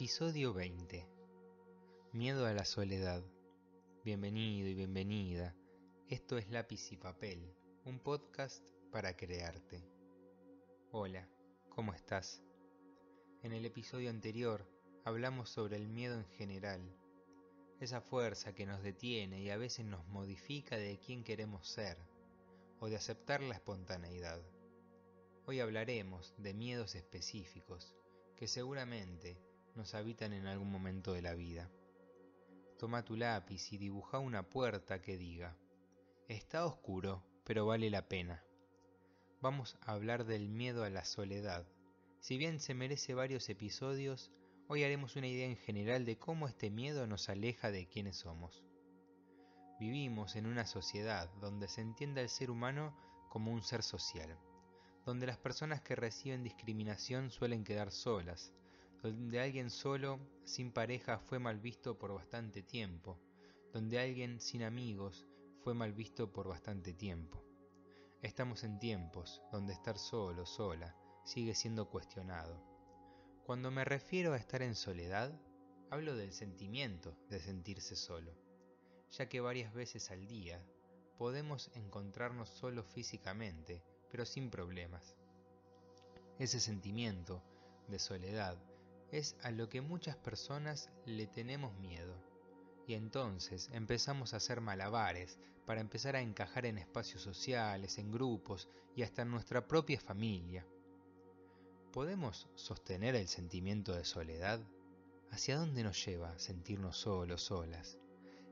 Episodio 20. Miedo a la soledad. Bienvenido y bienvenida. Esto es Lápiz y Papel, un podcast para crearte. Hola, ¿cómo estás? En el episodio anterior hablamos sobre el miedo en general, esa fuerza que nos detiene y a veces nos modifica de quién queremos ser, o de aceptar la espontaneidad. Hoy hablaremos de miedos específicos que seguramente nos habitan en algún momento de la vida. Toma tu lápiz y dibuja una puerta que diga, está oscuro, pero vale la pena. Vamos a hablar del miedo a la soledad. Si bien se merece varios episodios, hoy haremos una idea en general de cómo este miedo nos aleja de quienes somos. Vivimos en una sociedad donde se entiende al ser humano como un ser social, donde las personas que reciben discriminación suelen quedar solas, donde alguien solo, sin pareja, fue mal visto por bastante tiempo, donde alguien sin amigos fue mal visto por bastante tiempo. Estamos en tiempos donde estar solo, sola, sigue siendo cuestionado. Cuando me refiero a estar en soledad, hablo del sentimiento de sentirse solo, ya que varias veces al día podemos encontrarnos solos físicamente, pero sin problemas. Ese sentimiento de soledad es a lo que muchas personas le tenemos miedo. Y entonces empezamos a hacer malabares para empezar a encajar en espacios sociales, en grupos y hasta en nuestra propia familia. ¿Podemos sostener el sentimiento de soledad? ¿Hacia dónde nos lleva sentirnos solos, solas?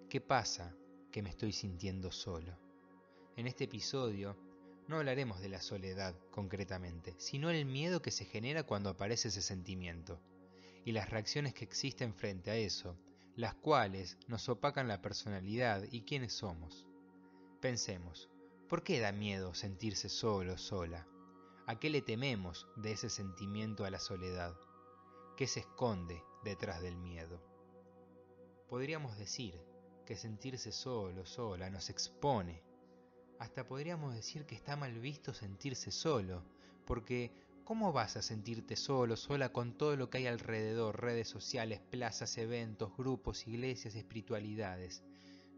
¿Qué pasa que me estoy sintiendo solo? En este episodio no hablaremos de la soledad concretamente, sino el miedo que se genera cuando aparece ese sentimiento y las reacciones que existen frente a eso, las cuales nos opacan la personalidad y quiénes somos. Pensemos, ¿por qué da miedo sentirse solo, sola? ¿A qué le tememos de ese sentimiento a la soledad? ¿Qué se esconde detrás del miedo? Podríamos decir que sentirse solo, sola, nos expone. Hasta podríamos decir que está mal visto sentirse solo, porque ¿Cómo vas a sentirte solo, sola con todo lo que hay alrededor, redes sociales, plazas, eventos, grupos, iglesias, espiritualidades?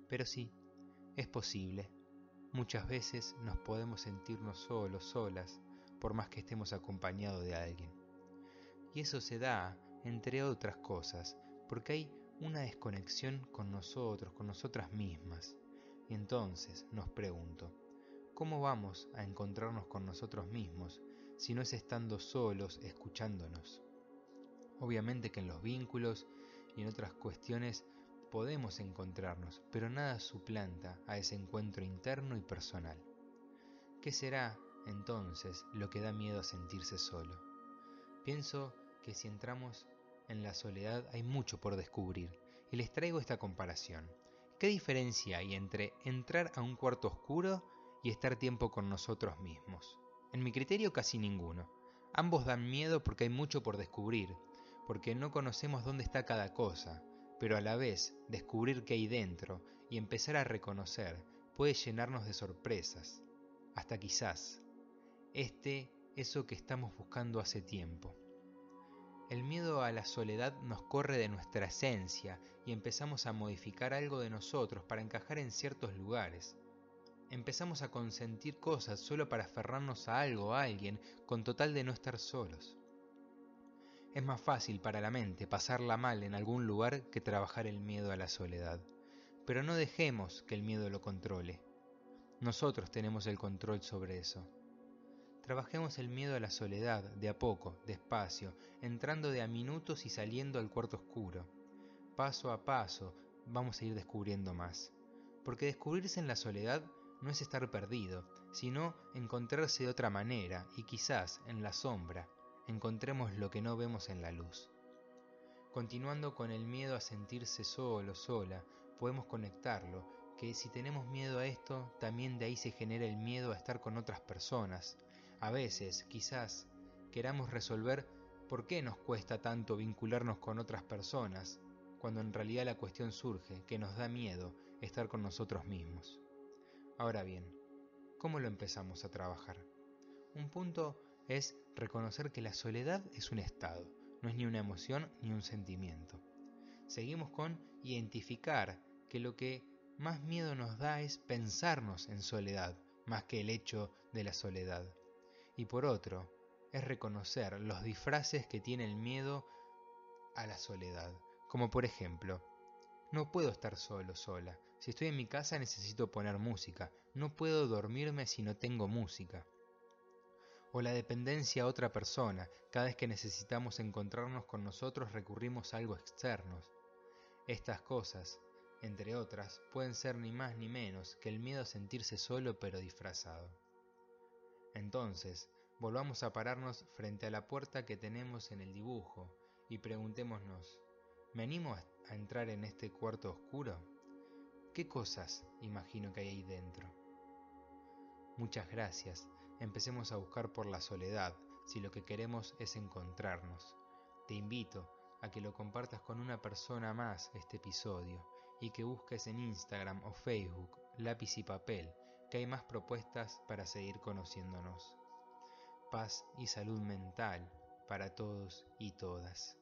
Pero sí, es posible. Muchas veces nos podemos sentirnos solos, solas, por más que estemos acompañados de alguien. Y eso se da, entre otras cosas, porque hay una desconexión con nosotros, con nosotras mismas. Y entonces nos pregunto, ¿cómo vamos a encontrarnos con nosotros mismos si no es estando solos escuchándonos. Obviamente que en los vínculos y en otras cuestiones podemos encontrarnos, pero nada suplanta a ese encuentro interno y personal. ¿Qué será entonces lo que da miedo a sentirse solo? Pienso que si entramos en la soledad hay mucho por descubrir y les traigo esta comparación. ¿Qué diferencia hay entre entrar a un cuarto oscuro y estar tiempo con nosotros mismos? En mi criterio casi ninguno. Ambos dan miedo porque hay mucho por descubrir, porque no conocemos dónde está cada cosa, pero a la vez descubrir qué hay dentro y empezar a reconocer puede llenarnos de sorpresas, hasta quizás este eso que estamos buscando hace tiempo. El miedo a la soledad nos corre de nuestra esencia y empezamos a modificar algo de nosotros para encajar en ciertos lugares empezamos a consentir cosas solo para aferrarnos a algo a alguien con total de no estar solos. Es más fácil para la mente pasarla mal en algún lugar que trabajar el miedo a la soledad, pero no dejemos que el miedo lo controle. Nosotros tenemos el control sobre eso. Trabajemos el miedo a la soledad de a poco, despacio, entrando de a minutos y saliendo al cuarto oscuro. Paso a paso vamos a ir descubriendo más. Porque descubrirse en la soledad no es estar perdido, sino encontrarse de otra manera y quizás en la sombra encontremos lo que no vemos en la luz. Continuando con el miedo a sentirse solo, sola, podemos conectarlo, que si tenemos miedo a esto, también de ahí se genera el miedo a estar con otras personas. A veces, quizás, queramos resolver por qué nos cuesta tanto vincularnos con otras personas, cuando en realidad la cuestión surge que nos da miedo estar con nosotros mismos. Ahora bien, ¿cómo lo empezamos a trabajar? Un punto es reconocer que la soledad es un estado, no es ni una emoción ni un sentimiento. Seguimos con identificar que lo que más miedo nos da es pensarnos en soledad, más que el hecho de la soledad. Y por otro, es reconocer los disfraces que tiene el miedo a la soledad. Como por ejemplo, no puedo estar solo, sola. Si estoy en mi casa necesito poner música. No puedo dormirme si no tengo música. O la dependencia a otra persona. Cada vez que necesitamos encontrarnos con nosotros recurrimos a algo externo. Estas cosas, entre otras, pueden ser ni más ni menos que el miedo a sentirse solo pero disfrazado. Entonces, volvamos a pararnos frente a la puerta que tenemos en el dibujo y preguntémonos, ¿me animo a entrar en este cuarto oscuro? ¿Qué cosas imagino que hay ahí dentro? Muchas gracias. Empecemos a buscar por la soledad si lo que queremos es encontrarnos. Te invito a que lo compartas con una persona más este episodio y que busques en Instagram o Facebook lápiz y papel, que hay más propuestas para seguir conociéndonos. Paz y salud mental para todos y todas.